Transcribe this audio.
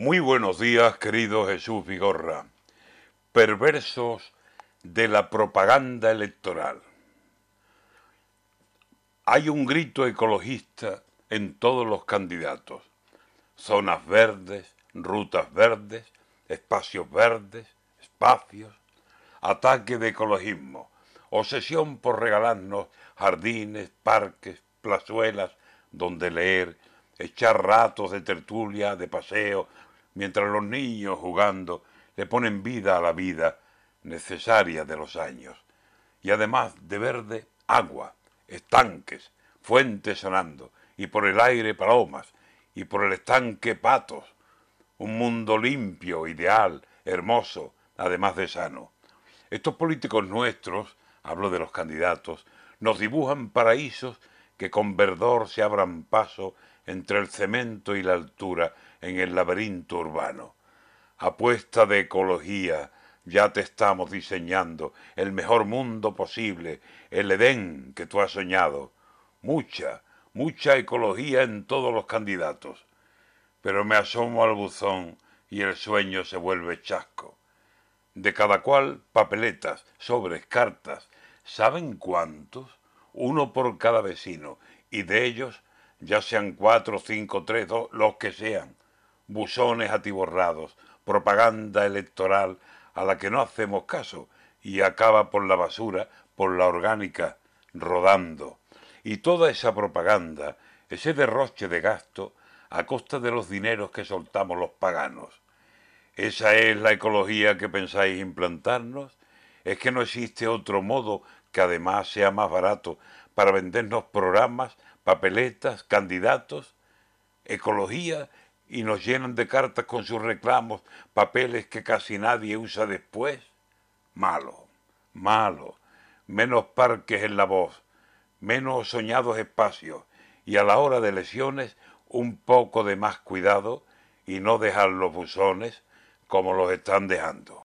Muy buenos días, querido Jesús Vigorra. Perversos de la propaganda electoral. Hay un grito ecologista en todos los candidatos. Zonas verdes, rutas verdes, espacios verdes, espacios, ataque de ecologismo, obsesión por regalarnos jardines, parques, plazuelas donde leer, echar ratos de tertulia, de paseo, mientras los niños jugando le ponen vida a la vida necesaria de los años. Y además de verde, agua, estanques, fuentes sonando, y por el aire palomas, y por el estanque patos. Un mundo limpio, ideal, hermoso, además de sano. Estos políticos nuestros, hablo de los candidatos, nos dibujan paraísos que con verdor se abran paso entre el cemento y la altura en el laberinto urbano. Apuesta de ecología, ya te estamos diseñando el mejor mundo posible, el Edén que tú has soñado. Mucha, mucha ecología en todos los candidatos. Pero me asomo al buzón y el sueño se vuelve chasco. De cada cual papeletas, sobres, cartas. ¿Saben cuántos? Uno por cada vecino. Y de ellos, ya sean cuatro, cinco, tres, dos, los que sean. Buzones atiborrados, propaganda electoral a la que no hacemos caso y acaba por la basura, por la orgánica, rodando. Y toda esa propaganda, ese derroche de gasto, a costa de los dineros que soltamos los paganos. ¿Esa es la ecología que pensáis implantarnos? ¿Es que no existe otro modo que además sea más barato para vendernos programas, papeletas, candidatos? ¿Ecología y nos llenan de cartas con sus reclamos, papeles que casi nadie usa después. Malo, malo, menos parques en la voz, menos soñados espacios y a la hora de lesiones un poco de más cuidado y no dejar los buzones como los están dejando.